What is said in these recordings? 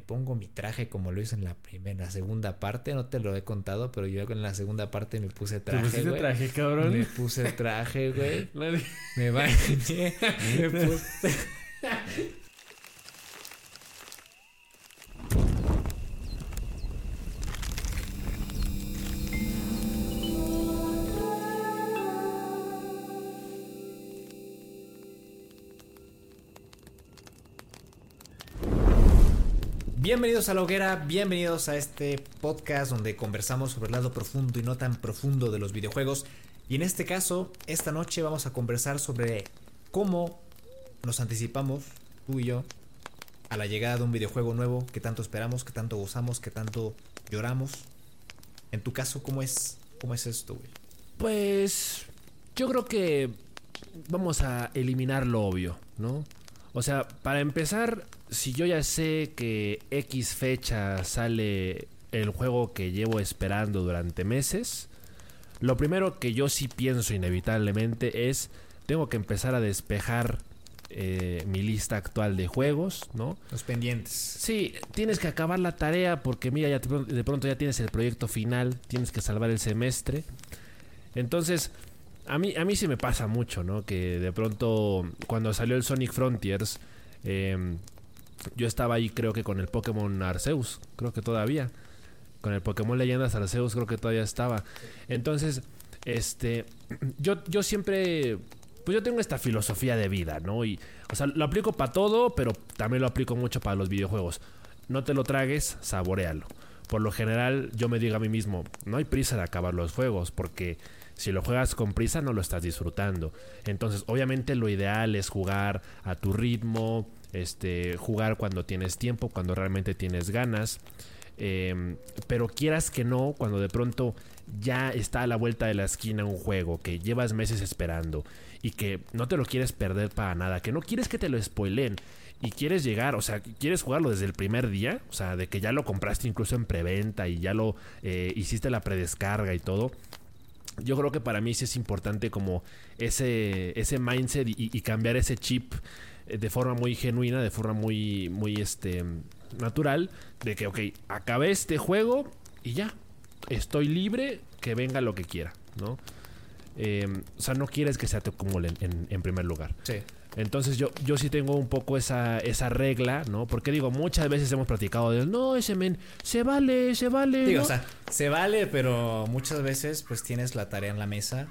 Me pongo mi traje como lo hice en la primera, la segunda parte, no te lo he contado, pero yo en la segunda parte me puse traje, pusiste güey. traje, cabrón? Me puse traje, güey. Me bañé, me puse... Bienvenidos a la hoguera, bienvenidos a este podcast donde conversamos sobre el lado profundo y no tan profundo de los videojuegos. Y en este caso, esta noche vamos a conversar sobre cómo nos anticipamos, tú y yo, a la llegada de un videojuego nuevo que tanto esperamos, que tanto gozamos, que tanto lloramos. En tu caso, ¿cómo es, cómo es esto, güey? Pues yo creo que vamos a eliminar lo obvio, ¿no? O sea, para empezar, si yo ya sé que X fecha sale el juego que llevo esperando durante meses, lo primero que yo sí pienso inevitablemente es, tengo que empezar a despejar eh, mi lista actual de juegos, ¿no? Los pendientes. Sí, tienes que acabar la tarea porque mira, ya de pronto- de pronto ya tienes el proyecto final, tienes que salvar el semestre. Entonces, a mí, a mí sí me pasa mucho, ¿no? Que de pronto, cuando salió el Sonic Frontiers, eh, yo estaba ahí creo que con el Pokémon Arceus, creo que todavía. Con el Pokémon Leyendas Arceus creo que todavía estaba. Entonces, este, yo, yo siempre, pues yo tengo esta filosofía de vida, ¿no? Y, o sea, lo aplico para todo, pero también lo aplico mucho para los videojuegos. No te lo tragues, saborealo. Por lo general, yo me digo a mí mismo, no hay prisa de acabar los juegos, porque si lo juegas con prisa no lo estás disfrutando. Entonces, obviamente lo ideal es jugar a tu ritmo, este, jugar cuando tienes tiempo, cuando realmente tienes ganas. Eh, pero quieras que no, cuando de pronto ya está a la vuelta de la esquina un juego que llevas meses esperando y que no te lo quieres perder para nada, que no quieres que te lo spoilen y quieres llegar, o sea, quieres jugarlo desde el primer día, o sea, de que ya lo compraste incluso en preventa y ya lo eh, hiciste la predescarga y todo. Yo creo que para mí sí es importante como ese, ese mindset y, cambiar ese chip eh, de forma muy genuina, de forma muy, muy este, natural, de que, ok, acabé este juego y ya, estoy libre, que venga lo que quiera, ¿no? Eh, o sea, no quieres que se te acumulen en, en primer lugar. Sí. Entonces yo, yo sí tengo un poco esa, esa regla, ¿no? Porque digo, muchas veces hemos platicado de, no, ese men, se vale, se vale. Digo, ¿no?". o sea, se vale, pero muchas veces pues tienes la tarea en la mesa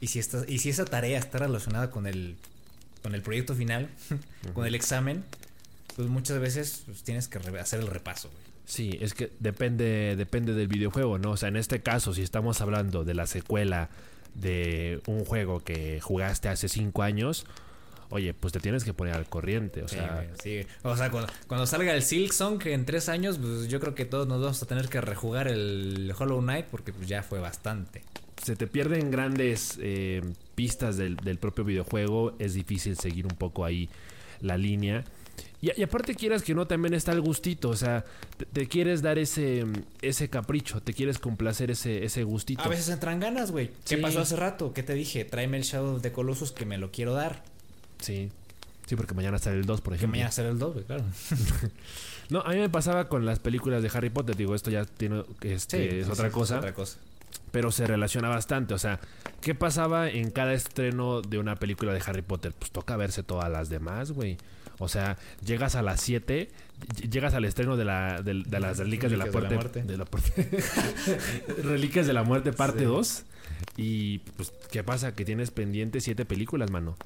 y si esta, y si esa tarea está relacionada con el con el proyecto final, con el examen, pues muchas veces pues, tienes que hacer el repaso, güey. Sí, es que depende, depende del videojuego, ¿no? O sea, en este caso, si estamos hablando de la secuela de un juego que jugaste hace cinco años, oye, pues te tienes que poner al corriente. O Sí, sea, güey, sí. O sea, cuando, cuando salga el Silk Song en tres años, pues yo creo que todos nos vamos a tener que rejugar el Hollow Knight porque pues ya fue bastante. se te pierden grandes eh, pistas del, del propio videojuego. Es difícil seguir un poco ahí la línea. Y, y aparte quieras que no, también está el gustito, o sea, te, te quieres dar ese, ese capricho, te quieres complacer ese, ese gustito. A veces entran ganas, güey. ¿Qué Sí. pasó hace rato? ¿Qué te dije? Tráeme el Shadow of the Colossus que me lo quiero dar. Sí. Sí, porque mañana sale el 2, por Que ejemplo. mañana será el 2, güey, claro. No, a mí me pasaba con las películas de Harry Potter, digo, esto ya tiene este, es otra cosa. Es otra cosa. pero se relaciona bastante. O sea, ¿qué pasaba en cada estreno de una película de Harry Potter? Pues toca verse todas las demás, güey. O sea, llegas a las 7, ll- llegas al estreno de, la, de, de las Reliquias de la, de la Muerte. De la. Reliquias de la Muerte, parte 2. Y pues, ¿qué pasa? Que tienes pendiente 7 películas, mano.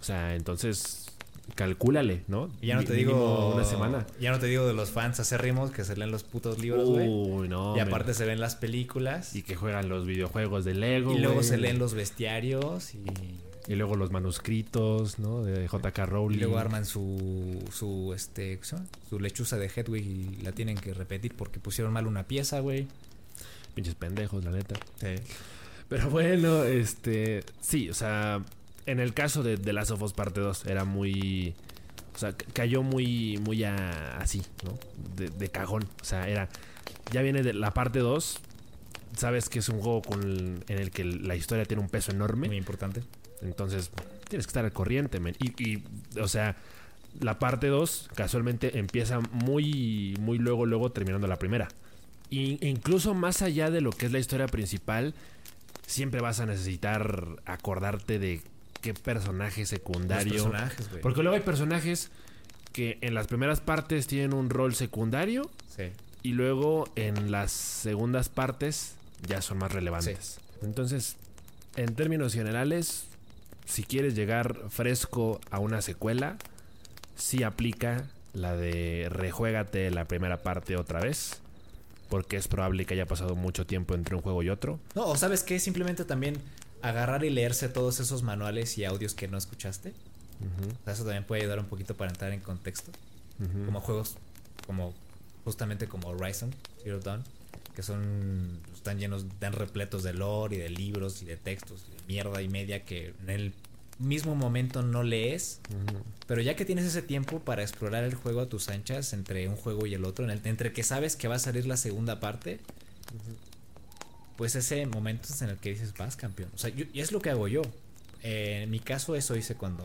O sea, entonces, calcúlale, ¿no? Y ya no te digo. Una semana. Ya no te digo de los fans acérrimos que se leen los putos libros, güey. Uy, no. y aparte se ven las películas. Y que juegan los videojuegos de Lego. Y luego se leen los bestiarios y, Y luego los manuscritos, ¿no? De J.K. y Rowling. luego arman su su este su lechuza de Hedwig y la tienen que repetir porque pusieron mal una pieza, güey. Pinches pendejos, la neta. Sí. Pero bueno, este. Sí, o sea. En el caso de The Last of Us Parte 2, era muy. O sea, ca- cayó muy. Muy a- así, ¿no? De, de cajón. O sea, era. Ya viene de la parte 2. Sabes que es un juego con el- en el que la historia tiene un peso enorme. Muy importante. Entonces, tienes que estar al corriente. Y, y, o sea, la parte 2 casualmente empieza muy, muy luego, luego terminando la primera. Y, incluso más allá de lo que es la historia principal, siempre vas a necesitar acordarte de qué personaje secundario. Los personajes, güey. Porque luego hay personajes que en las primeras partes tienen un rol secundario Sí. y luego en las segundas partes ya son más relevantes. Entonces, en términos generales, si quieres llegar fresco a una secuela, sí aplica la de rejuégate la primera parte otra vez, porque es probable que haya pasado mucho tiempo entre un juego y otro. No, o sabes qué, simplemente también agarrar y leerse todos esos manuales y audios que no escuchaste. Eso también puede ayudar un poquito para entrar en contexto. Como juegos como justamente como Horizon Zero Dawn, que son están llenos, están repletos de lore y de libros y de textos y de mierda y media que en el mismo momento no lees, pero ya que tienes ese tiempo para explorar el juego a tus anchas entre un juego y el otro, en el- entre que sabes que va a salir la segunda parte, pues ese momento es en el que dices, vas campeón. O sea, yo- y es lo que hago yo. Eh, en mi caso eso hice cuando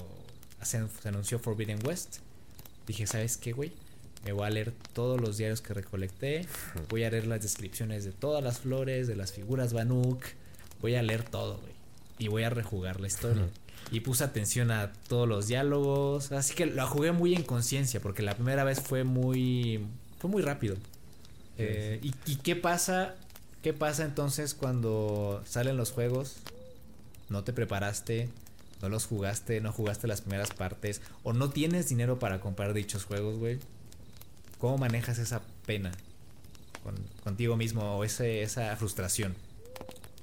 se, se anunció Forbidden West. Dije, ¿sabes qué, güey? Me voy a leer todos los diarios que recolecté. Voy a leer las descripciones de todas las flores, de las figuras Banuk. Voy a leer todo, güey. Y voy a rejugar la historia. Y puse atención a todos los diálogos. Así que la jugué muy en conciencia, porque la primera vez fue muy. fue muy rápido. Eh, ¿y, y qué pasa? ¿Qué pasa entonces cuando salen los juegos? No te preparaste, no los jugaste, no jugaste las primeras partes, o no tienes dinero para comprar dichos juegos, güey. ¿Cómo manejas esa pena con- contigo mismo o ese, esa frustración?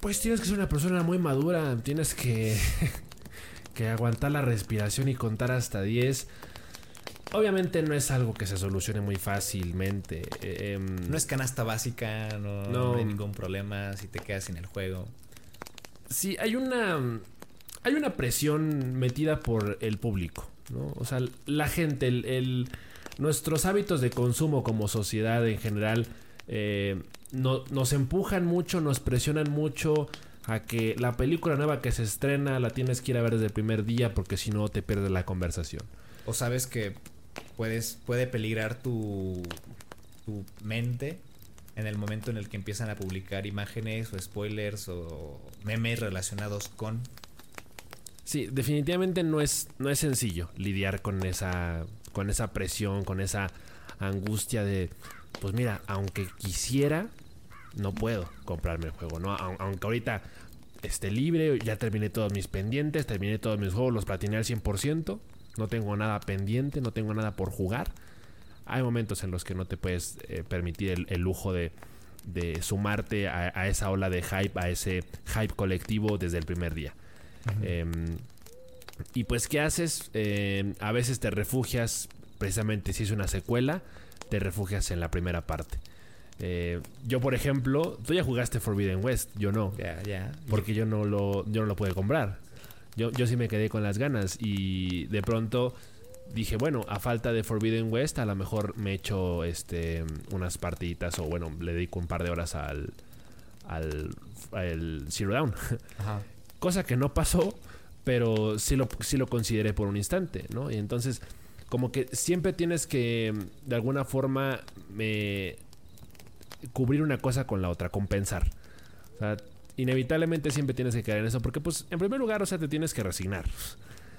Pues tienes que ser una persona muy madura, tienes que, que aguantar la respiración y contar hasta 10. Obviamente no es algo que se solucione muy fácilmente. eh, em, No es canasta básica, no, No. no hay ningún problema si te quedas sin el juego. Sí, hay una. Hay una presión metida por el público, ¿no? O sea, la gente, el, el- nuestros hábitos de consumo como sociedad en general eh, no- nos empujan mucho, nos presionan mucho a que la película nueva que se estrena la tienes que ir a ver desde el primer día porque si no te pierdes la conversación. O sabes que puedes, puede peligrar tu, tu mente en el momento en el que empiezan a publicar imágenes o spoilers o memes relacionados con. Sí, definitivamente no es, no es sencillo lidiar con esa, con esa presión, con esa angustia de, pues mira, aunque quisiera, no puedo comprarme el juego, ¿no? Au- Aunque ahorita esté libre, ya terminé todos mis pendientes, terminé todos mis juegos, los platiné al 100%, no tengo nada pendiente, no tengo nada por jugar. Hay momentos en los que no te puedes eh, permitir el, el lujo de, de sumarte a, a esa ola de hype, a ese hype colectivo desde el primer día. Em, y pues, ¿qué haces? Em, a veces te refugias, precisamente si es una secuela, te refugias en la primera parte. Eh, yo, por ejemplo, tú ya jugaste Forbidden West, yo no. Ya, ya. Porque yo no lo, yo no lo pude comprar. Yo, yo sí me quedé con las ganas y de pronto dije, bueno, a falta de Forbidden West, a lo mejor me echo este, unas partiditas o bueno, le dedico un par de horas al, al, al Zero Down. Ajá. Cosa que no pasó, pero sí lo, sí lo consideré por un instante, ¿no? Y entonces, como que siempre tienes que, de alguna forma, me cubrir una cosa con la otra, compensar. O sea, inevitablemente siempre tienes que caer en eso, porque pues, en primer lugar, o sea, te tienes que resignar.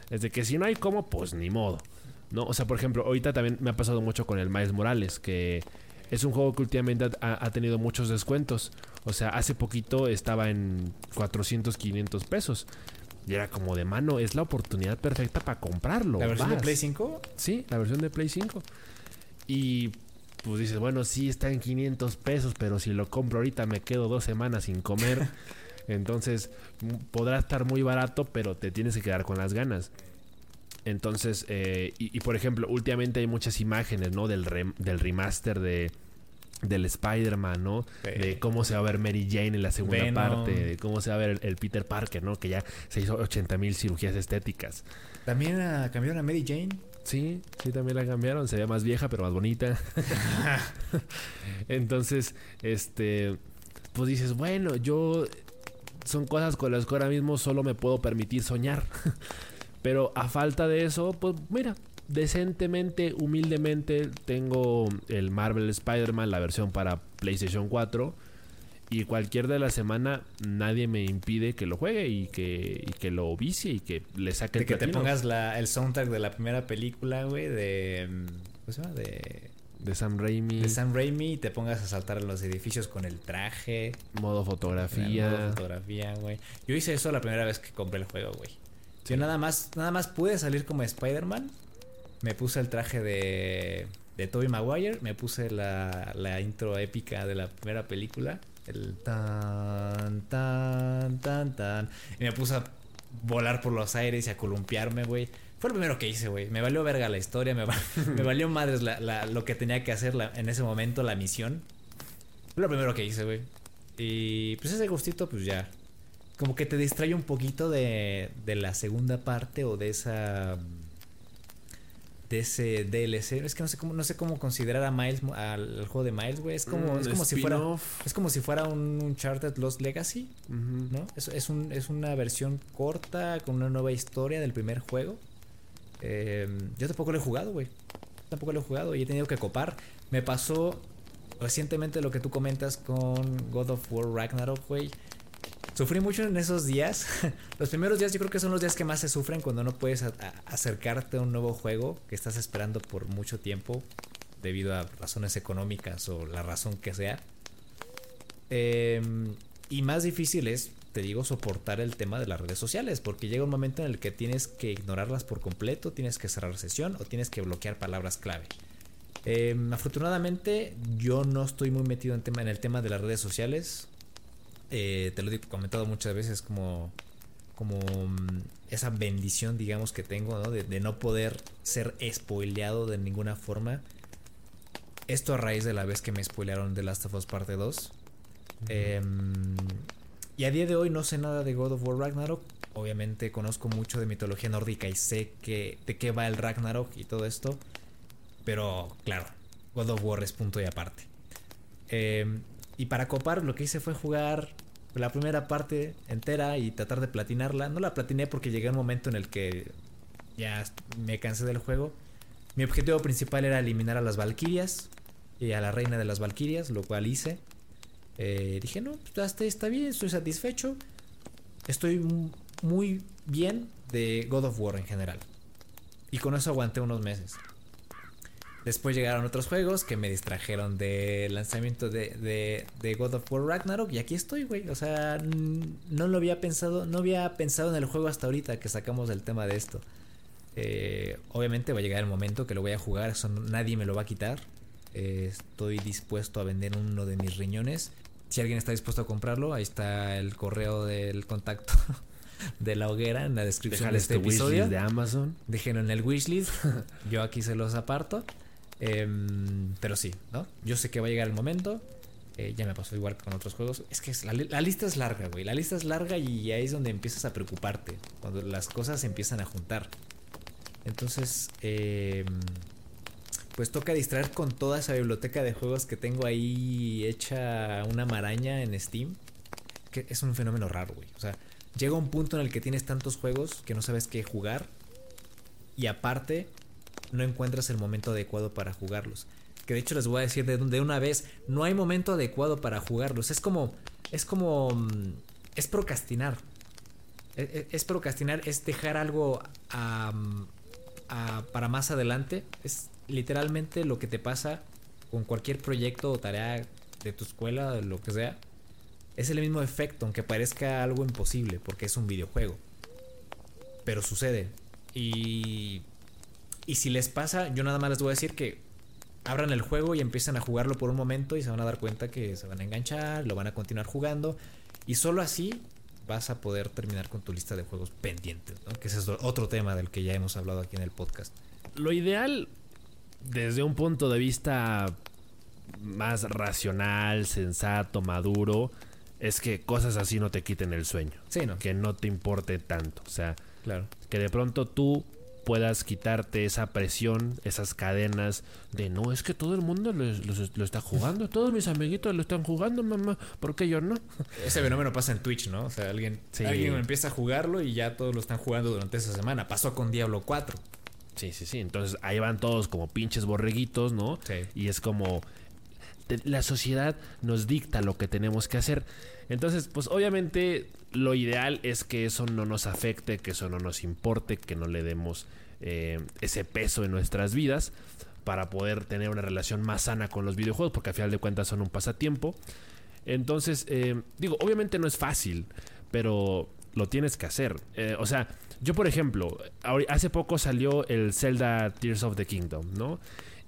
Es de que si no hay cómo, pues ni modo. ¿no? O sea, por ejemplo, ahorita también me ha pasado mucho con el Miles Morales, que es un juego que últimamente ha, ha tenido muchos descuentos. O sea, hace poquito estaba en 400, 500 pesos. Y era como de mano, es la oportunidad perfecta para comprarlo. ¿La versión de. Play 5? Sí, la versión de Play 5. Y pues dices, bueno, sí está en 500 pesos, pero si lo compro ahorita me quedo dos semanas sin comer. Entonces m- podrá estar muy barato, pero te tienes que quedar con las ganas. Entonces, eh, y, y, por ejemplo, últimamente hay muchas imágenes, ¿no? Del, rem- del remaster de del Spider-Man, ¿no? Sí. De cómo se va a ver Mary Jane en la segunda Venom. parte, de cómo se va a ver el, el Peter Parker, ¿no? Que ya se hizo 80 mil cirugías estéticas. También ah, cambiaron a Mary Jane. Sí, sí, también la cambiaron. Se ve más vieja, pero más bonita. Entonces, este, pues dices, bueno, yo son cosas con las que ahora mismo solo me puedo permitir soñar. Pero a falta de eso, pues mira, decentemente, humildemente, tengo el Marvel Spider-Man, la versión para PlayStation 4. Y cualquier de la semana nadie me impide que lo juegue y que, y que lo vicie y que le saque De el que te pongas la, el soundtrack de la primera película, güey, de... mm, ¿Cómo se llama? De, de Sam Raimi, de Sam Raimi y te pongas a saltar en los edificios con el traje. modo fotografía. modo fotografía, güey. Yo hice eso la primera vez que compré el juego, güey. Yo nada más, nada más pude salir como Spider-Man. Me puse el traje de, de Tobey Maguire. Me puse la, la intro épica de la primera película. El tan, tan, tan, tan. Y me puse a volar por los aires y a columpiarme, güey. Fue lo primero que hice, güey. Me valió verga la historia. Me, va- me valió madres la- lo que tenía que hacer en ese momento, la misión. Fue lo primero que hice, güey. Y pues ese gustito, pues ya. Como que te distrae un poquito de, de la segunda parte o de esa. De ese DLC. Es que no sé cómo, no sé cómo considerar a Miles, al, al juego de Miles, güey. Es como, Mm, es como si fuera. Es como si fuera un Uncharted Lost Legacy. ¿no? Es, es, un- es una versión corta con una nueva historia del primer juego. Eh, yo tampoco lo he jugado, güey. Tampoco lo he jugado y he tenido que copar. Me pasó recientemente lo que tú comentas con God of War Ragnarok, güey. Sufrí mucho en esos días. Los primeros días yo creo que son los días que más se sufren cuando no puedes acercarte a un nuevo juego que estás esperando por mucho tiempo debido a razones económicas o la razón que sea. Eh, y más difícil es, te digo, soportar el tema de las redes sociales, porque llega un momento en el que tienes que ignorarlas por completo, tienes que cerrar sesión o tienes que bloquear palabras clave. Eh, afortunadamente, yo no estoy muy metido en, tema, en el tema de las redes sociales. Eh, te lo he comentado muchas veces como, como mm, esa bendición, digamos, que tengo, ¿no? De, de no poder ser spoileado de ninguna forma. Esto a raíz de la vez que me spoilearon de Last of Us Parte 2. Em, y a día de hoy no sé nada de God of War Ragnarok. Obviamente conozco mucho de mitología nórdica y sé que, de qué va el Ragnarok y todo esto. Pero claro, God of War es punto y aparte. Em, y para copar lo que hice fue jugar la primera parte entera y tratar de platinarla. No la platiné porque llegué a un momento en el que ya me cansé del juego. Mi objetivo principal era eliminar a las Valkyrias y a la reina de las Valkyrias, lo cual hice. Eh, dije, no, pues está bien, estoy satisfecho. Estoy muy bien de God of War en general. Y con eso aguanté unos meses. Después llegaron otros juegos que me distrajeron del lanzamiento de, de- de God of War Ragnarok. Y aquí estoy, güey. O sea, no lo había pensado. No había pensado en el juego hasta ahorita que sacamos el tema de esto. Eh, obviamente va a llegar el momento que lo voy a jugar. Eso nadie me lo va a quitar. Eh, estoy dispuesto a vender uno de mis riñones. Si alguien está dispuesto a comprarlo, ahí está el correo del contacto de la hoguera en la descripción de este tu wishlist episodio. de Amazon. Déjenlo en el wishlist. Yo aquí se los aparto. Em, pero sí, ¿no? Yo sé que va a llegar el momento. Eh, ya me pasó igual con otros juegos. Es que la lista es larga, güey. La lista es larga y ahí es donde empiezas a preocuparte. Cuando las cosas se empiezan a juntar. Entonces, eh, pues toca distraer con toda esa biblioteca de juegos que tengo ahí hecha una maraña en Steam. Que es un fenómeno raro, güey. O sea, llega un punto en el que tienes tantos juegos que no sabes qué jugar. Y aparte, no encuentras el momento adecuado para jugarlos. Que de hecho les voy a decir de, una vez, no hay momento adecuado para jugarlos. Es como, es como, mm, es procrastinar. Es, es- es procrastinar, es dejar algo a, a- para más adelante. Es literalmente lo que te pasa con cualquier proyecto o tarea de tu escuela, lo que sea. Es el mismo efecto, aunque parezca algo imposible, porque es un videojuego. Pero sucede. Y, y si les pasa, yo nada más les voy a decir que abran el juego y empiezan a jugarlo por un momento y se van a dar cuenta que se van a enganchar, lo van a continuar jugando. Y solo así vas a poder terminar con tu lista de juegos pendientes, ¿no? Que ese es otro tema del que ya hemos hablado aquí en el podcast. Lo ideal, desde un punto de vista más racional, sensato, maduro, es que cosas así no te quiten el sueño. Sí, ¿no? Que no te importe tanto. O sea, Claro. que de pronto tú puedas quitarte esa presión, esas cadenas de no, es que todo el mundo lo, lo- lo está jugando, todos mis amiguitos lo están jugando, mamá, ¿por qué yo no? Ese fenómeno pasa en Twitch, ¿no? O sea, alguien, Sí. alguien empieza a jugarlo y ya todos lo están jugando durante esa semana. Pasó con Diablo 4. Sí, sí, sí. Entonces ahí van todos como pinches borreguitos, ¿no? Sí. Y es como la sociedad nos dicta lo que tenemos que hacer. Entonces, pues obviamente lo ideal es que eso no nos afecte, que eso no nos importe, que no le demos eh, ese peso en nuestras vidas para poder tener una relación más sana con los videojuegos, porque al final de cuentas son un pasatiempo. Entonces, eh, digo, obviamente no es fácil, pero lo tienes que hacer. Eh, o sea, yo por ejemplo, hace poco salió el Zelda Tears of the Kingdom, ¿no?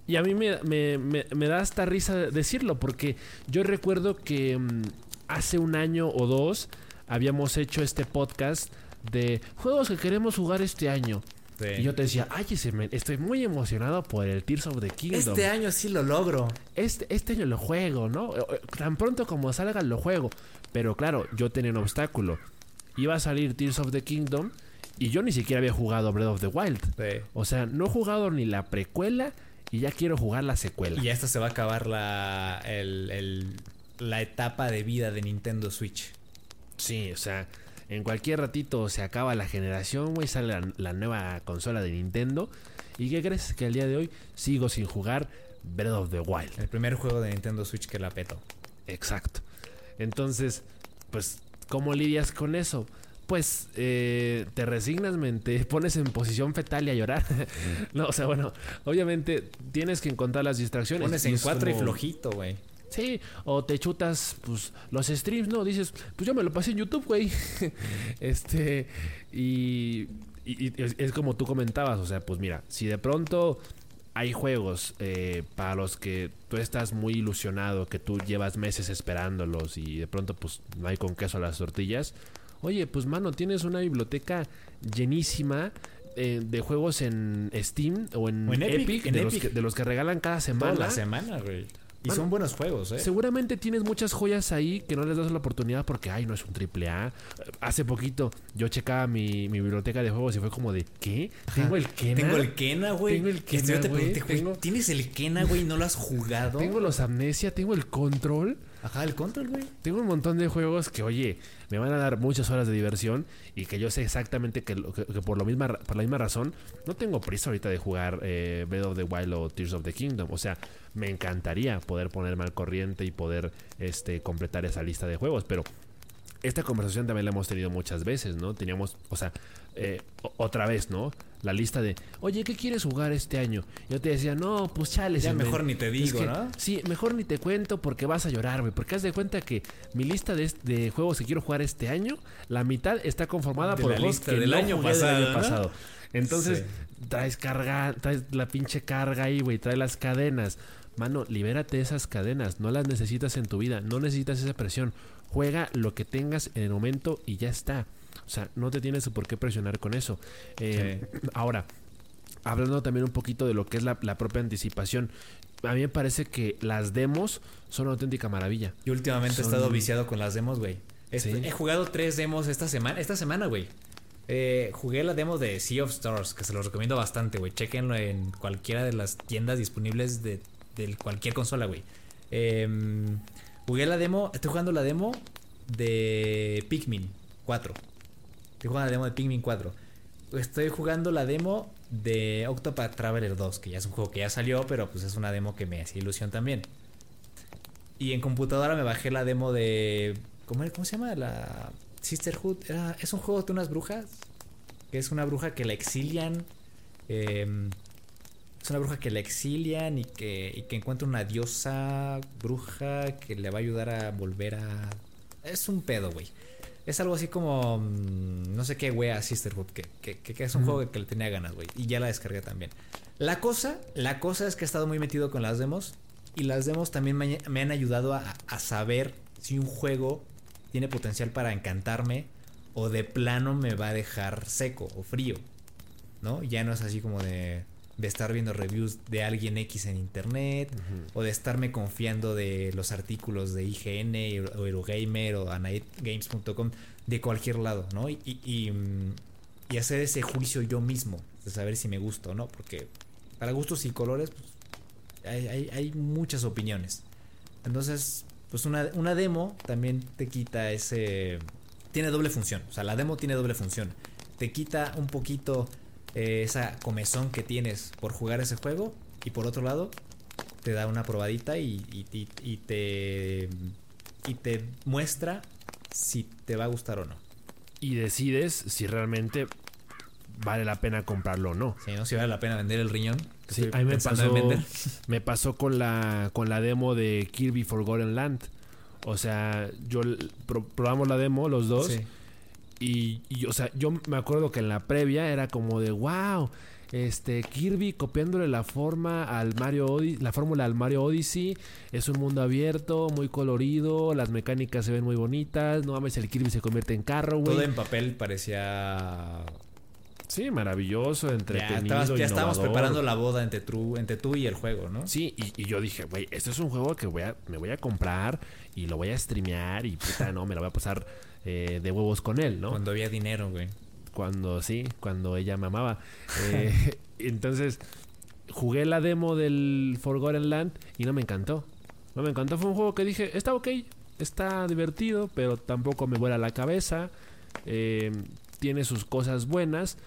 Y a mí me, me- me- me da hasta risa decirlo, porque yo recuerdo que mm, hace un año o dos habíamos hecho este podcast de juegos que queremos jugar este año. Sí. Y yo te decía, ay, estoy muy emocionado por el Tears of the Kingdom. Este año sí lo logro. Este, este año lo juego, ¿no? Tan pronto como salga lo juego. Pero claro, yo tenía un obstáculo. Iba a salir Tears of the Kingdom y yo ni siquiera había jugado Breath of the Wild. Sí. O sea, no he jugado ni la precuela y ya quiero jugar la secuela. Y esta se va a acabar la, el- el- la etapa de vida de Nintendo Switch. Sí, o sea, en cualquier ratito se acaba la generación, güey, sale la, la nueva consola de Nintendo. ¿Y qué crees? Que el día de hoy sigo sin jugar Breath of the Wild. El primer juego de Nintendo Switch que la petó. Exacto. Entonces, pues, ¿cómo lidias con eso? Pues eh, te resignas, te pones en posición fetal y a llorar. no, o sea, bueno, obviamente tienes que encontrar las distracciones. Pones en cuatro y flojito, güey. Sí, o te chutas pues los streams, ¿no? Dices, pues yo me lo pasé en YouTube, güey. este, y, y- y es, es como tú comentabas, o sea, pues mira, si de pronto hay juegos eh, para los que tú estás muy ilusionado, que tú llevas meses esperándolos y de pronto pues no hay con queso a las tortillas, oye, pues mano, tienes una biblioteca llenísima. eh, de juegos en Steam o en, O en Epic, Epic, en de, Los que, de los que regalan cada semana. Toda la semana, güey. Y son buenos juegos, ¿eh? Seguramente tienes muchas joyas ahí que no les das la oportunidad porque, ay, no es un triple A. Hace poquito yo checaba mi, mi biblioteca de juegos y fue como de, ¿qué? Tengo el Kena. Tengo el Kena, güey. Tengo el Kena, te pregunté, güey, Tengo- ¿tienes el Kena, güey? y ¿No lo has jugado? Tengo los Amnesia, tengo el Control. Ajá, el control, güey. Tengo un montón de juegos que, oye, me van a dar muchas horas de diversión y que yo sé exactamente que, por, lo misma, por la misma razón no tengo prisa ahorita de jugar eh, Breath of the Wild o Tears of the Kingdom. O sea, me encantaría poder ponerme al corriente y poder este, completar esa lista de juegos, pero esta conversación también la hemos tenido muchas veces, ¿no? Teníamos, o sea, eh, otra vez, ¿no? La lista de, oye, ¿qué quieres jugar este año? Yo te decía, no, pues chales. Ya mejor ni te Es digo, que- ¿no? Sí, mejor ni te cuento porque vas a llorar, güey. Porque haz de cuenta que mi lista de, juegos que quiero jugar este año, la mitad está conformada De por la juegos lista que del no año jugué del pasado. Entonces, Sí. traes carga, traes la pinche carga ahí, güey. Traes las cadenas. Mano, libérate de esas cadenas. No las necesitas en tu vida. No necesitas esa presión. Juega lo que tengas en el momento y ya está. O sea, no te tienes por qué presionar con eso. Eh, Ahora, hablando también un poquito de lo que es la, la propia anticipación. A mí me parece que las demos son una auténtica maravilla. Yo últimamente he estado viciado con las demos, güey. Este, Sí. He jugado tres demos esta semana. Esta semana, güey. Eh, jugué la demo de Sea of Stars, que se los recomiendo bastante, güey. Chequenlo en cualquiera de las tiendas disponibles de, de cualquier consola, güey. Em, jugué la demo, estoy jugando la demo de Pikmin 4. Estoy jugando la demo de Pikmin 4. Estoy jugando la demo de Octopath Traveler 2, que ya es un juego que ya salió, pero pues es una demo que me hacía ilusión también. Y en computadora me bajé la demo de. ¿Cómo, cómo se llama? La Sisterhood. es un juego de unas brujas. Que es una bruja que la exilian. Em, es una bruja que la exilian y que, y que encuentra una diosa bruja que le va a ayudar a volver a. Es un pedo, güey. Es algo así como. Mm, no sé qué, wea Sisterhood. Que, que, que es un juego que le tenía ganas, güey. Y ya la descargué también. La cosa, la cosa es que he estado muy metido con las demos. Y las demos también me, han ayudado a, saber si un juego tiene potencial para encantarme o de plano me va a dejar seco o frío. ¿No? Ya no es así como de, de estar viendo reviews de alguien X en internet o de estarme confiando de los artículos de IGN o Eurogamer o anightgames.com de cualquier lado, ¿no? Y, y, y, hacer ese juicio yo mismo de saber si me gusta o no, porque para gustos y colores, pues hay, muchas opiniones. Entonces, pues una, demo también te quita ese... Tiene doble función. O sea, la demo tiene doble función. Te quita un poquito eh, esa comezón que tienes por jugar ese juego. Y por otro lado, te da una probadita y, y, te, y te muestra si te va a gustar o no. Y decides si realmente vale la pena comprarlo o no. Sí, ¿no? Si vale la pena vender el riñón. Sí, a mí me pasó, me pasó con la, con la demo de Kirby Forgotten Land. O sea, yo probamos la demo los dos. Y, o sea, yo me acuerdo que en la previa era como de wow. Este Kirby copiándole la forma al Mario Odyssey, la fórmula al Mario Odyssey, es un mundo abierto, muy colorido, las mecánicas se ven muy bonitas, no mames, el Kirby se convierte en carro, güey. Todo en papel parecía Sí, maravilloso, entretenido. Ya, estábamos preparando la boda entre tú, entre tú y el juego, ¿no? Sí, y, yo dije, güey, este es un juego que voy a, me voy a comprar y lo voy a streamear y puta, no, me lo voy a pasar eh, de huevos con él, ¿no? Cuando había dinero, güey. Cuando, sí, cuando ella me amaba. Eh, entonces, jugué la demo del Forgotten Land y no me encantó. No me encantó, fue un juego que dije, está ok, está divertido, pero tampoco me vuela la cabeza. Eh, tiene sus cosas buenas,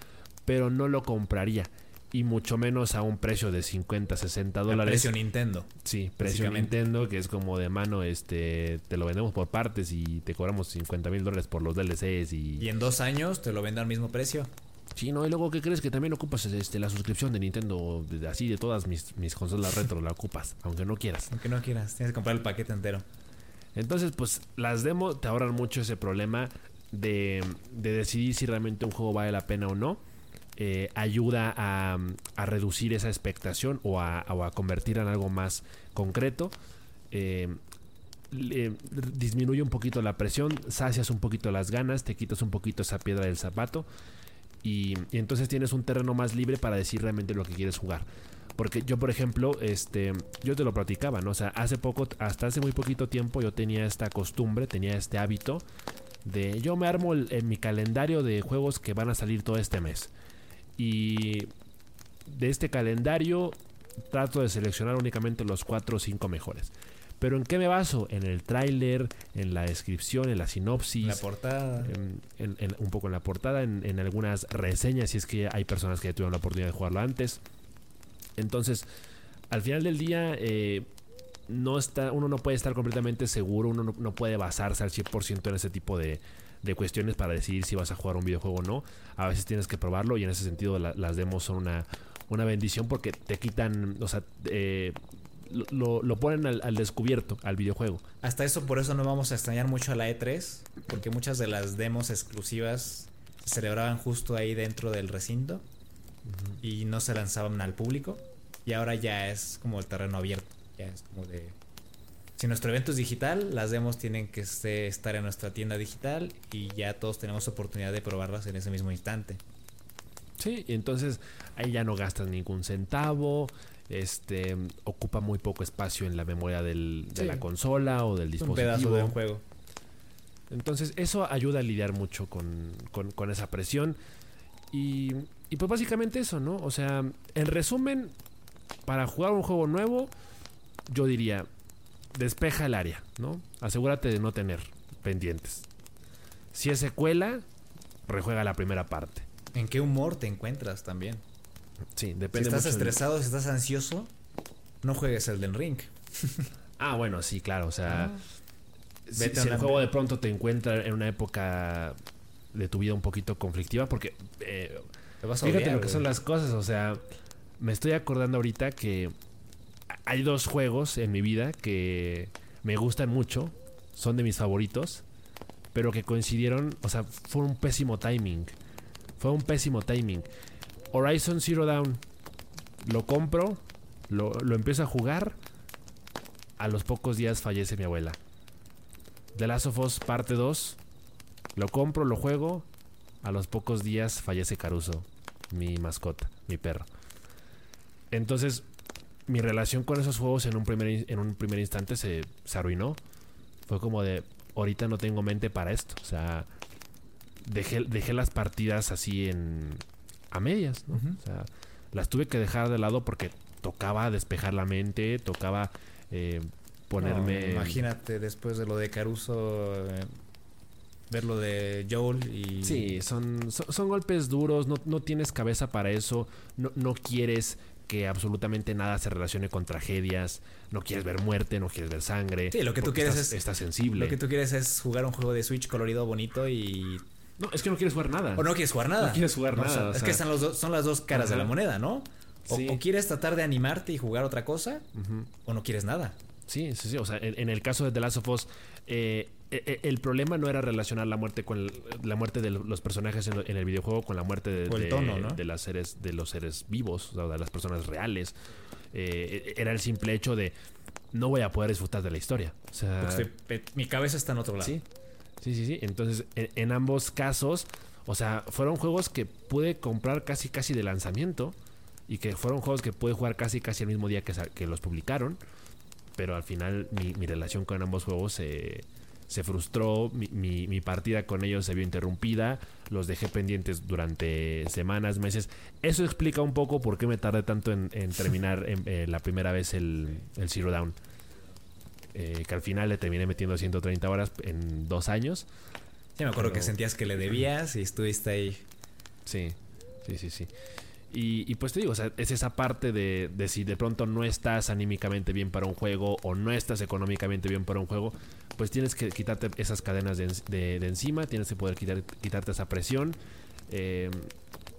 pero no lo compraría. Y mucho menos a un precio de 50, 60 dólares. precio Nintendo. Sí, precio Nintendo, que es como de mano, este, te lo vendemos por partes y te cobramos 50 mil dólares por los DLCs y... Y en dos años te lo venden al mismo precio. Sí, ¿no? Y luego, ¿qué crees? Que también ocupas este, la suscripción de Nintendo, así de todas mis, mis consolas retro, la ocupas, aunque no quieras. Aunque no quieras, tienes que comprar el paquete entero. Entonces, pues las demos te ahorran mucho ese problema de, de decidir si realmente un juego vale la pena o no. Eh, ayuda a, reducir esa expectación o a, a, convertir en algo más concreto. Eh, disminuye un poquito la presión, sacias un poquito las ganas, te quitas un poquito esa piedra del zapato y, entonces tienes un terreno más libre para decir realmente lo que quieres jugar. Porque yo, por ejemplo, este, yo te lo platicaba, ¿no? O sea, hace poco, hasta hace muy poquito tiempo yo tenía esta costumbre, tenía este hábito de yo me armo en mi calendario de juegos que van a salir todo este mes. Y de este calendario trato de seleccionar únicamente los 4 o 5 mejores. Pero ¿en qué me baso? En el tráiler, en la descripción, en la sinopsis. La portada. En, un poco en la portada, en, algunas reseñas, si es que hay personas que ya tuvieron la oportunidad de jugarlo antes. Entonces, al final del día, eh, no está, uno no puede estar completamente seguro, uno no, puede basarse al 100% en ese tipo de, de, cuestiones para decidir si vas a jugar un videojuego o no. A veces tienes que probarlo y en ese sentido las demos son una, una bendición porque te quitan, o sea, eh, lo, lo, ponen al, al, descubierto al videojuego. Hasta eso, por eso no vamos a extrañar mucho a la E3, porque muchas de las demos exclusivas se celebraban justo ahí dentro del recinto y no se lanzaban al público. Y ahora ya es como el terreno abierto. Ya es como de. Si nuestro evento es digital, las demos tienen que estar en nuestra tienda digital y ya todos tenemos oportunidad de probarlas en ese mismo instante. Sí, entonces ahí ya no gastas ningún centavo, este ocupa muy poco espacio en la memoria de la consola o del dispositivo. Un pedazo de un juego. Entonces eso ayuda a lidiar mucho con, con- con esa presión. Y, y pues básicamente eso, ¿no? O sea, en resumen, para jugar un juego nuevo, yo diría, despeja el área, ¿no? Asegúrate de no tener pendientes. Si es secuela, rejuega la primera parte. ¿En qué humor te encuentras también? Sí, Si depende estás mucho del- estresado, si estás ansioso, no juegues el del ring. Ah, bueno, sí, claro. O sea, si, Vete a si el juego de pronto te encuentra en una época de tu vida un poquito conflictiva, porque eh, Te vas a fíjate odiar, lo que son las cosas. O sea, me estoy acordando ahorita que hay dos juegos en mi vida que me gustan mucho, son de mis favoritos, pero que coincidieron, o sea, fue un pésimo timing. Fue un pésimo timing. Horizon Zero Dawn, lo compro, lo, lo empiezo a jugar. A los pocos días fallece mi abuela. The Last of Us parte 2, lo compro, lo juego. A los pocos días fallece Caruso, mi mascota, mi perro. Entonces, mi relación con esos juegos en un primer, en un primer instante se, se arruinó. Fue como de, ahorita no tengo mente para esto. O sea, dejé, dejé las partidas así en... a medias, ¿no? O sea, las tuve que dejar de lado porque tocaba despejar la mente, tocaba eh, ponerme... No, imagínate después de lo de Caruso, eh, ver lo de Joel y. Sí, son, son, son golpes duros, no, no tienes cabeza para eso, no, no quieres que absolutamente nada se relacione con tragedias, no quieres ver muerte, no quieres ver sangre. Sí, lo que tú quieres estás, es- estás sensible. Lo que tú quieres es jugar un juego de Switch colorido, bonito y. No, es que no quieres jugar nada. O no quieres jugar nada. No quieres jugar nada, sea, o es que están los dos- son las dos caras de la moneda, ¿no? O, Sí. o quieres tratar de animarte y jugar otra cosa, o no quieres nada. Sí, sí, sí. O sea, en, en el caso de The Last of Us, eh, el problema no era relacionar la muerte con la muerte de los personajes en, el videojuego con la muerte de, tono, ¿no? de las seres, de los seres vivos, o sea, de las personas reales. Eh, era el simple hecho de no voy a poder disfrutar de la historia. O sea, estoy- mi cabeza está en otro lado. Sí, sí, sí, sí. Entonces, en, en ambos casos, o sea, fueron juegos que pude comprar casi, casi de lanzamiento y que fueron juegos que pude jugar casi, casi el mismo día que, los publicaron. Pero al final mi, mi relación con ambos juegos se, se frustró, mi, mi- mi partida con ellos se vio interrumpida, los dejé pendientes durante semanas, meses. Eso explica un poco por qué me tardé tanto en, en terminar en- eh, la primera vez el, el Zero Down. Eh, que al final le terminé metiendo 130 horas en dos años. Sí, me acuerdo Pero- que sentías que le debías y estuviste ahí. Sí, sí, sí, sí. Y, y pues te digo, o sea, es esa parte de, de si de pronto no estás anímicamente bien para un juego o no estás económicamente bien para un juego, pues tienes que quitarte esas cadenas de, de encima, tienes que poder quitar- quitarte esa presión. eh,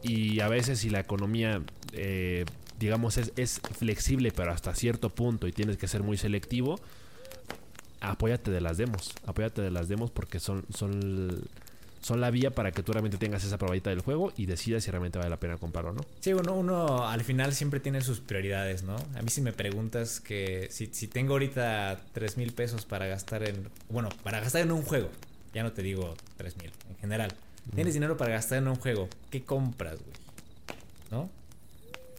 y a veces si la economía, eh, digamos, es, es flexible, pero hasta cierto punto y tienes que ser muy selectivo, apóyate de las demos, apóyate de las demos porque son, son, son la vía para que tú realmente tengas esa probadita del juego y decidas si realmente vale la pena comprarlo o no. Sí, uno, uno al final siempre tiene sus prioridades, ¿no? A mí si me preguntas que si, si tengo ahorita 3 mil pesos para gastar en... Bueno, para gastar en un juego. Ya no te digo 3 mil, en general. Tienes dinero para gastar en un juego. ¿Qué compras, güey? ¿No?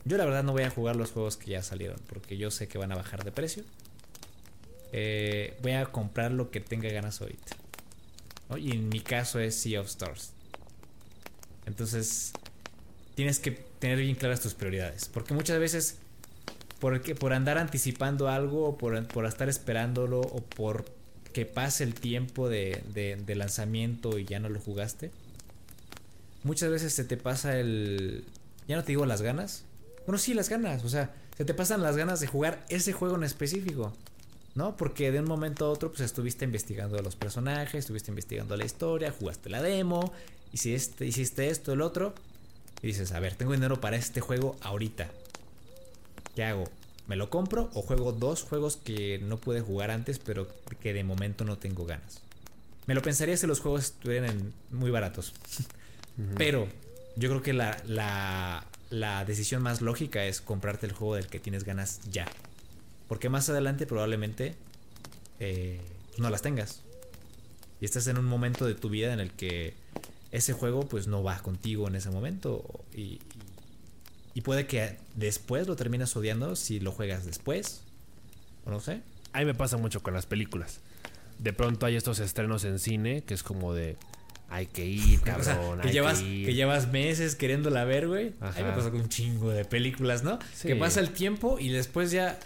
Yo la verdad no voy a jugar los juegos que ya salieron porque yo sé que van a bajar de precio. Eh, voy a comprar lo que tenga ganas ahorita. Y en mi caso es Sea of Stars. Entonces, tienes que tener bien claras tus prioridades. Porque muchas veces, por, por andar anticipando algo, o por, por estar esperándolo, o por que pase el tiempo de, de- de lanzamiento y ya no lo jugaste, muchas veces se te pasa el... Ya no te digo las ganas. Bueno, sí, las ganas. O sea, se te pasan las ganas de jugar ese juego en específico. ¿No? Porque de un momento a otro, pues estuviste investigando a los personajes, estuviste investigando la historia, jugaste la demo, hiciste, hiciste esto, el otro. Y dices, a ver, tengo dinero para este juego ahorita. ¿Qué hago? ¿Me lo compro o juego dos juegos que no pude jugar antes, pero que de momento no tengo ganas? Me lo pensaría si los juegos estuvieran en- muy baratos. Pero yo creo que la, la, la decisión más lógica es comprarte el juego del que tienes ganas ya. Porque más adelante probablemente eh, no las tengas. Y estás en un momento de tu vida en el que ese juego pues no va contigo en ese momento. Y, y- puede que después lo termines odiando si lo juegas después. O no sé. A mí me pasa mucho con las películas. de pronto hay estos estrenos en cine que es como de. Hay que ir, O cabrón. sea, que hay llevas, que ir. que llevas meses queriéndola ver, güey. A mí Ajá. me pasó con un chingo de películas, ¿no? Sí. Que pasa el tiempo y después ya.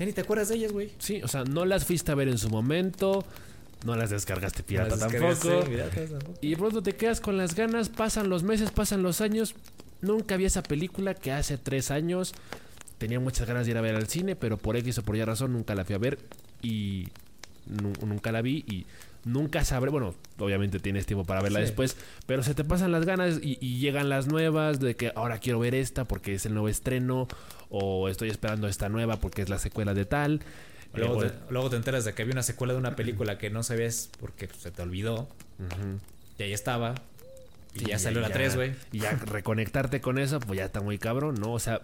Ya ni te acuerdas de ellas, güey. Sí, o sea, no las fuiste a ver en su momento. No las descargaste pirata Las tampoco. tampoco. Y de pronto te quedas con las ganas, pasan los meses, pasan los años. Nunca vi esa película que hace tres años tenía muchas ganas de ir a ver al cine, pero por X o por Y razón nunca la fui a ver y nu- nunca la vi y nunca sabré. Bueno, obviamente tienes tiempo para verla Sí. después, pero se te pasan las ganas y, y llegan las nuevas de que ahora quiero ver esta porque es el nuevo estreno o estoy esperando esta nueva porque es la secuela de tal. Luego, Eh, te, luego te enteras de que había una secuela de una película que no sabías porque se te olvidó. Y ahí estaba. Y ya salió la 3, güey. Y ya reconectarte con eso, pues ya está muy cabrón, ¿no? O sea,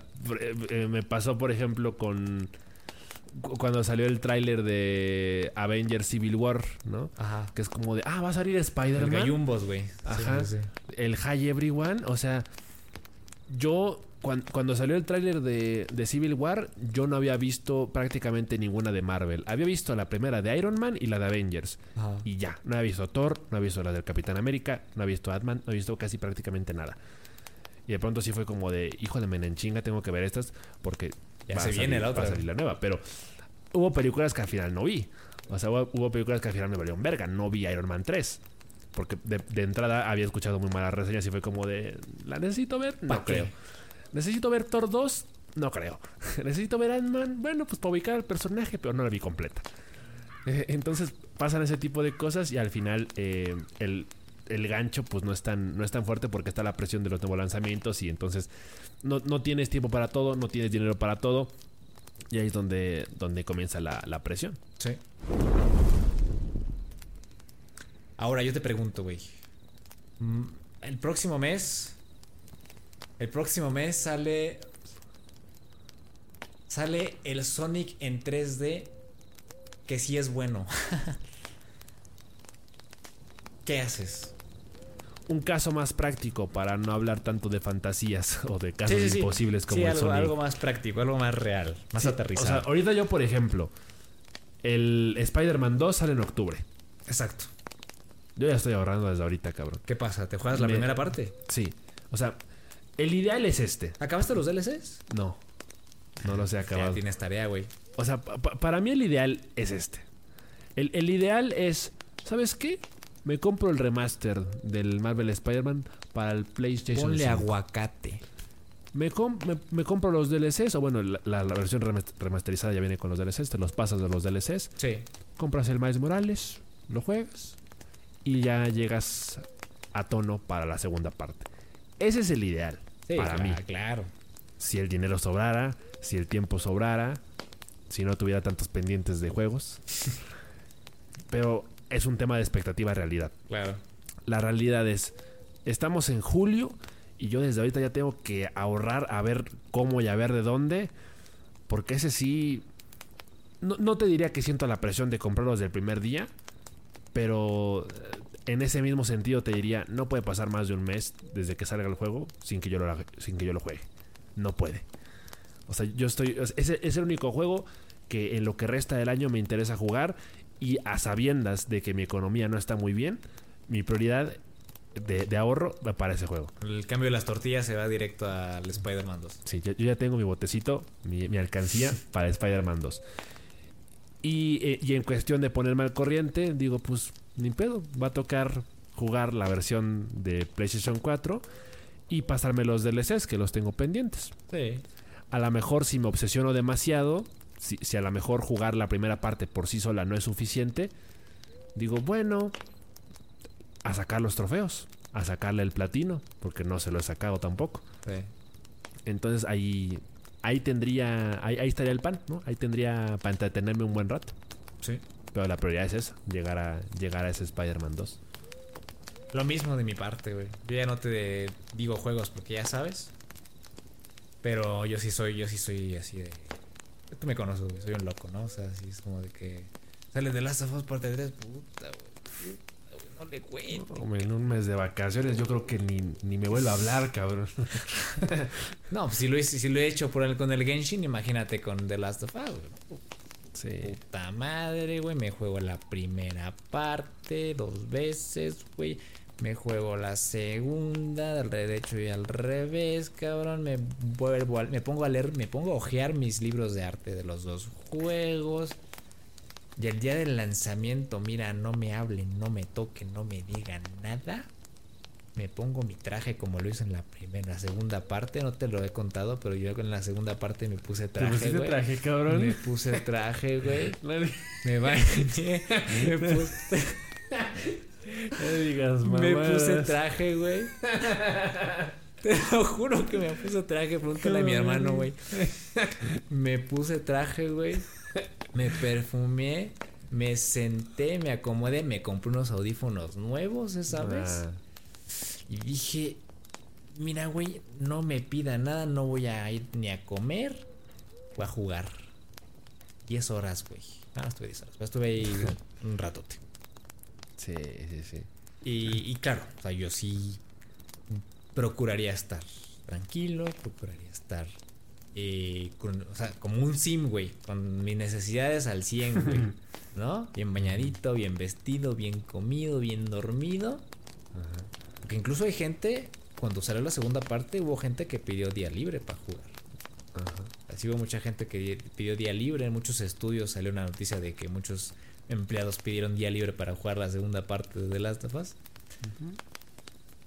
eh, me pasó, por ejemplo, con. Cu- Cuando salió el tráiler de Avengers Civil War, ¿no? Ajá. Que es como de, ah, va a salir El Spider-Man. gallumbos, güey. Ajá. sí, sí. El Hi Everyone. O sea, yo, cuan- cuando, salió el tráiler de, de Civil War, yo no había visto prácticamente ninguna de Marvel. Había visto la primera de Iron Man y la de Avengers. Ajá. Y ya, no había visto Thor, no había visto la del Capitán América, no había visto Ant-Man, no había visto casi prácticamente nada. Y de pronto sí fue como de, hijo de menenchinga, tengo que ver estas porque Ya se viene salir- la otra. Va a salir la nueva. Pero hubo películas que al final no vi. O sea, hubo, hubo películas que al final me valieron verga. No vi Iron Man 3. Porque de, de entrada había escuchado muy malas reseñas y fue como de, ¿la necesito ver? ¿Pa No qué? creo. ¿Necesito ver Thor 2? No creo. ¿Necesito ver Ant-Man? Bueno, pues para ubicar al personaje, pero no la vi completa. Eh, Entonces pasan ese tipo de cosas y al final eh, el, el gancho pues no es, tan, no es tan fuerte porque está la presión de los nuevos lanzamientos y entonces no, no tienes tiempo para todo, no tienes dinero para todo y ahí es donde, donde comienza la, la presión. Sí. Ahora yo te pregunto, güey. Mm, El próximo mes. El próximo mes sale. Sale el Sonic en 3D. Que sí es bueno. ¿Qué haces? Un caso más práctico para no hablar tanto de fantasías o de casos Sí, sí, sí. imposibles como el algo, Sonic. algo más práctico, algo más real, más aterrizado. O sea, ahorita yo, por ejemplo, el Spider-Man 2 sale en octubre. Exacto. Yo ya estoy ahorrando desde ahorita, cabrón. ¿Qué pasa? ¿Te juegas la Me- primera parte? Sí. O sea, el ideal es este. ¿Acabaste los DLCs? No. No los he Ya acabado. tienes tarea, güey. O sea, pa- pa- para mí el ideal es este. El, el ideal es, ¿sabes qué? Me compro el remaster del Marvel Spider-Man para el PlayStation Ponle 5. aguacate. Me, com- me, me compro los DLCs, o bueno, la, la- la versión remas- remasterizada ya viene con los DLCs, te los pasas de los DLCs, Sí. compras el Miles Morales, lo juegas y ya llegas a tono para la segunda parte. Ese es el ideal Sí, para claro, mí. claro. Si el dinero sobrara, si el tiempo sobrara, si no tuviera tantos pendientes de juegos. Pero es un tema de expectativa realidad. Claro. La realidad es, estamos en julio y yo desde ahorita ya tengo que ahorrar a ver cómo y a ver de dónde. Porque ese sí... No, no te diría que siento la presión de comprarlos del primer día, pero eh, en ese mismo sentido te diría, no puede pasar más de un mes desde que salga el juego sin que yo lo, sin que yo lo juegue. No puede. O sea, yo estoy... Ese es el único juego que en lo que resta del año me interesa jugar y a sabiendas de que mi economía no está muy bien, mi prioridad de, de ahorro va para ese juego. El cambio de las tortillas se va directo al Spider-Man 2. Sí, yo, yo ya tengo mi botecito, mi, mi alcancía para Spider-Man 2. Y, eh, y en cuestión de ponerme al corriente, digo, pues ni pedo, va a tocar jugar la versión de PlayStation 4 y pasarme los DLCs que los tengo pendientes. Sí. A lo mejor si me obsesiono demasiado, si, si a lo mejor jugar la primera parte por sí sola no es suficiente, digo, bueno, a sacar los trofeos, a sacarle el platino, porque no se lo he sacado tampoco. Sí. Entonces ahí, ahí tendría, ahí, ahí estaría el pan, ¿no? Ahí tendría para entretenerme un buen rato. Sí. Pero la prioridad es esa, llegar a, llegar a ese Spider-Man 2. Lo mismo de mi parte, güey. Yo ya no te digo juegos porque ya sabes. Pero yo sí soy, yo sí soy así de. Tú me conoces, güey. Soy un loco, ¿no? O sea, así es como de que. Sale de Last of Us parte 3. Puta, güey. No le cuento. Hombre, en un mes de vacaciones yo creo que ni, ni me vuelvo a hablar, cabrón. No, pues si lo, si lo he hecho por el, con el Genshin, imagínate con The Last of Us, güey. Sí. Puta madre, güey. Me juego la primera parte dos veces, güey. Me juego la segunda, al derecho y al revés, cabrón. Me vuelvo a- me pongo a leer, me pongo a ojear mis libros de arte de los dos juegos. Y el día del lanzamiento, mira, no me hablen, no me toquen, no me digan nada. Me pongo mi traje como lo hice en la primera, la segunda parte, no te lo he contado, pero yo en la segunda parte me puse ¿Te traje, pusiste güey. traje, cabrón? Me puse traje, güey. Me bañé, me puse, no digas, me puse traje, güey. Te lo juro que me puse traje, pregúntale a mi hermano, güey. Me puse traje, güey. Me perfumé, me senté, me acomodé, me compré unos audífonos nuevos esa vez. Ah, Y dije, mira, güey, no me pida nada, no voy a ir ni a comer, voy a jugar. 10 horas, güey. Ah, estuve 10 horas. Estuve ahí un ratote. Sí, sí, sí. Y, y claro, o sea, yo sí procuraría estar tranquilo, procuraría estar eh, con- o sea, como un sim, güey, con mis necesidades al 100, güey, ¿no? Bien bañadito, bien vestido, bien comido, bien dormido. Porque incluso hay gente, cuando salió la segunda parte, hubo gente que pidió día libre para jugar. Así hubo mucha gente que di- pidió día libre. En muchos estudios salió una noticia de que muchos empleados pidieron día libre para jugar la segunda parte de The Last of Us.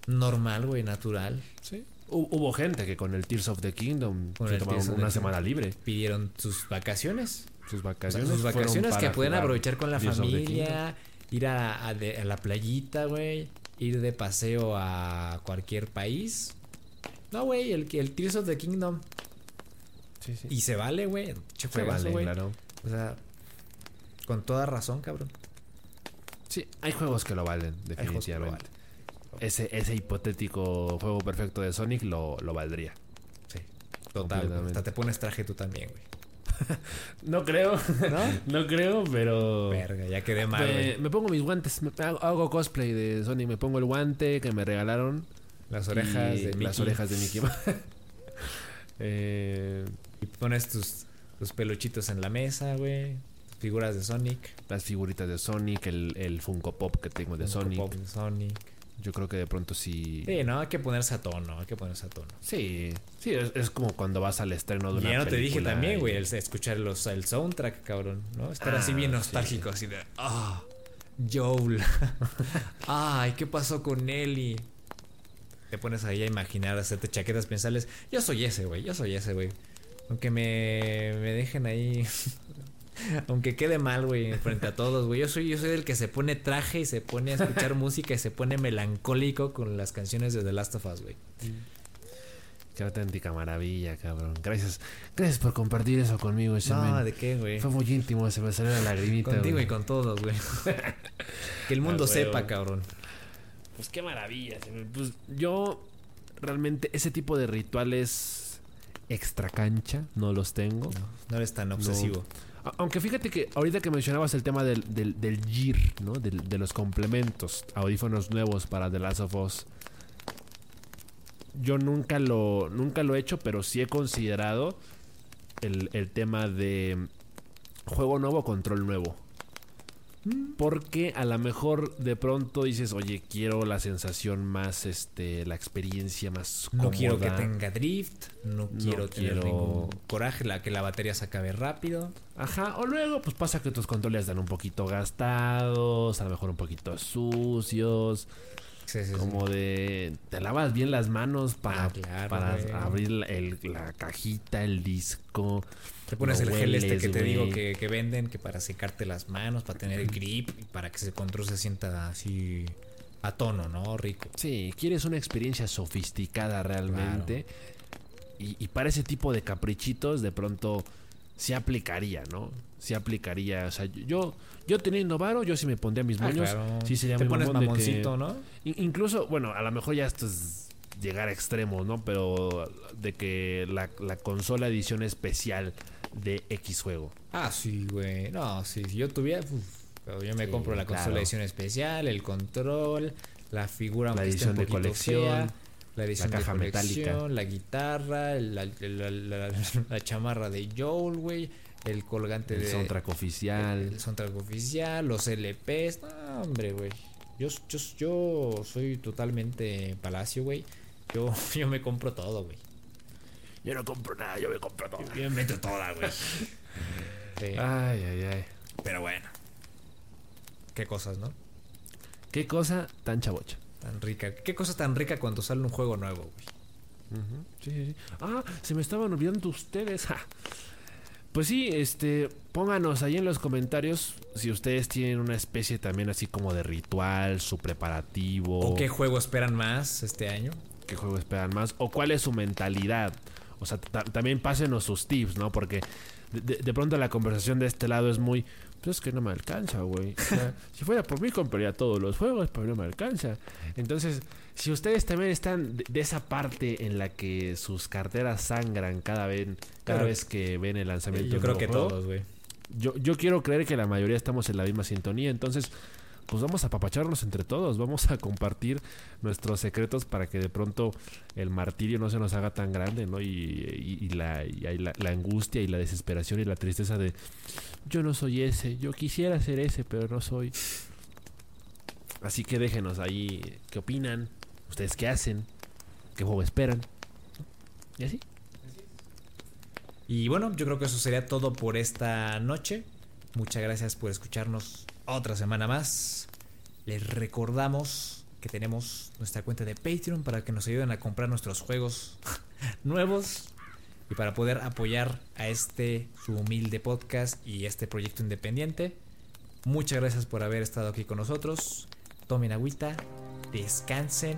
Normal, güey, natural. Sí. Hu- Hubo gente que con el Tears of the Kingdom Con se tomaron una semana libre. Pidieron sus vacaciones. Sus O sea, vacaciones. sus vacaciones que pueden aprovechar con la Tears familia, ir a, a de- a la playita, güey, ir de paseo a cualquier país. No, güey, el, el Tears of the Kingdom. Sí, sí. Y se vale, güey. Se vale, güey. claro. O sea, con toda razón, cabrón. Sí, hay juegos que lo valen, lo definitivamente. valen. Ese, ese hipotético juego perfecto de Sonic lo, lo valdría. Sí, total. Hasta te pones traje tú también, güey. No creo, ¿No? no creo, pero... Verga, ya quedé mal, me, pongo mis guantes, me- hago, hago cosplay de Sonic, me pongo el guante que me regalaron. Las orejas de Mickey. Las orejas de Mickey. Eh, Y pones tus, tus peluchitos en la mesa, güey. Figuras de Sonic. las figuritas de Sonic, el, el Funko Pop que tengo de Funko Sonic. Pop de Sonic. Yo creo que de pronto sí... Sí, no, hay que ponerse a tono, hay que ponerse a tono. Sí, sí, es, es como cuando vas al estreno de Y una ya no te dije también, güey, el escuchar los, el soundtrack, cabrón, ¿no? Estar así Ah, bien sí. nostálgico, así de, ah, Joel. Ay, ¿qué pasó con Ellie? Te pones ahí a imaginar, a hacerte chaquetas pensales. Yo soy ese, güey, yo soy ese, güey. Aunque me, me dejen ahí. Aunque quede mal, güey, frente a todos, güey. Yo soy, yo soy el que se pone traje y se pone a escuchar música y se pone melancólico con las canciones de The Last of Us, güey. Qué auténtica maravilla, cabrón. Gracias, gracias por compartir eso conmigo, ese No, men. ¿de qué, güey? Fue muy íntimo, se me salió la lagrimita. Contigo güey. y con todos, güey. que el mundo Ah, sepa, cabrón. Pues qué maravilla. Pues yo realmente ese tipo de rituales extra cancha no los tengo. No eres tan obsesivo. A- Aunque fíjate que ahorita que mencionabas el tema del, del, del ¿no? De los complementos, audífonos nuevos para The Last of Us. Yo nunca lo, nunca lo he hecho, pero sí he considerado el, el tema de juego nuevo, control nuevo. Porque a lo mejor de pronto dices, oye, quiero la sensación más, este, la experiencia más No quiero que cómoda. tenga drift. No quiero tener quiero- ningún coraje. La, que la batería se acabe rápido. Ajá, o luego pues pasa que tus controles están un poquito gastados, a lo mejor un poquito sucios, Sí, sí, sí. como de te lavas bien las manos para, Ah, claro, para güey. abrir la, el- la cajita, el disco. Te pones el gel este que te digo que, que venden, que para secarte las manos, para tener grip y para que el control se sienta así a tono, ¿no? Rico. Sí, quieres una experiencia sofisticada realmente. Y, y para ese tipo de caprichitos de pronto sí aplicaría, ¿no? Sí aplicaría. O sea, yo, yo teniendo varo, yo sí me pondría mis Ah, moños. claro. Sí sería Te muy pones que- ¿no? In- Incluso, bueno, a lo mejor ya esto es llegar a extremos, ¿no? Pero de que la, la consola edición especial de X juego. Ah, sí, güey. No, sí, si yo tuviera. uf, pero yo me Sí, compro la consola edición especial, el control, la figura La edición de colección, fea, la edición caja de metálica. la guitarra, la, la- la- la- la chamarra de Joel, güey, el colgante El de soundtrack oficial. el soundtrack oficial, los LPs. No, hombre, güey. Yo, yo, yo soy totalmente palacio, güey. Yo, yo me compro todo, güey. Yo no compro nada, yo me compro todo. Yo me meto toda, güey. Sí, Ay, ay, ay. pero bueno. Qué cosas, ¿no? Qué cosa tan chavocha. Tan rica. Qué cosa tan rica cuando sale un juego nuevo, güey. Sí, sí, sí. Ah, se me estaban olvidando ustedes. ja. Pues sí, este, pónganos ahí en los comentarios si ustedes tienen una especie también así como de ritual, su preparativo. ¿O qué juego esperan más este año? qué juego esperan más o cuál es su mentalidad. O sea, ta- también pásenos sus tips, ¿no? Porque de, de- de pronto la conversación de este lado es muy, pues es que no me alcanza, güey. O sea, si fuera por mí compraría todos los juegos, pero no me alcanza. Entonces, si ustedes también están de, esa parte en la que sus carteras sangran cada vez, cada Claro. vez que ven el lanzamiento Yo creo que juego, todos, güey. yo, yo quiero creer que la mayoría estamos en la misma sintonía, entonces pues vamos a apapacharnos entre todos, vamos a compartir nuestros secretos para que de pronto el martirio no se nos haga tan grande, ¿no? Y, y- y la, y la angustia y la desesperación y la tristeza de yo no soy ese, yo quisiera ser ese, pero no soy. Así que déjenos ahí qué opinan, ustedes qué hacen, qué juego esperan. Y así. Y bueno, yo creo que eso sería todo por esta noche. Muchas gracias por escucharnos otra semana más. Les recordamos que tenemos nuestra cuenta de Patreon para que nos ayuden a comprar nuestros juegos nuevos y para poder apoyar a este su humilde podcast y este proyecto independiente. Muchas gracias por haber estado aquí con nosotros. Tomen agüita, descansen,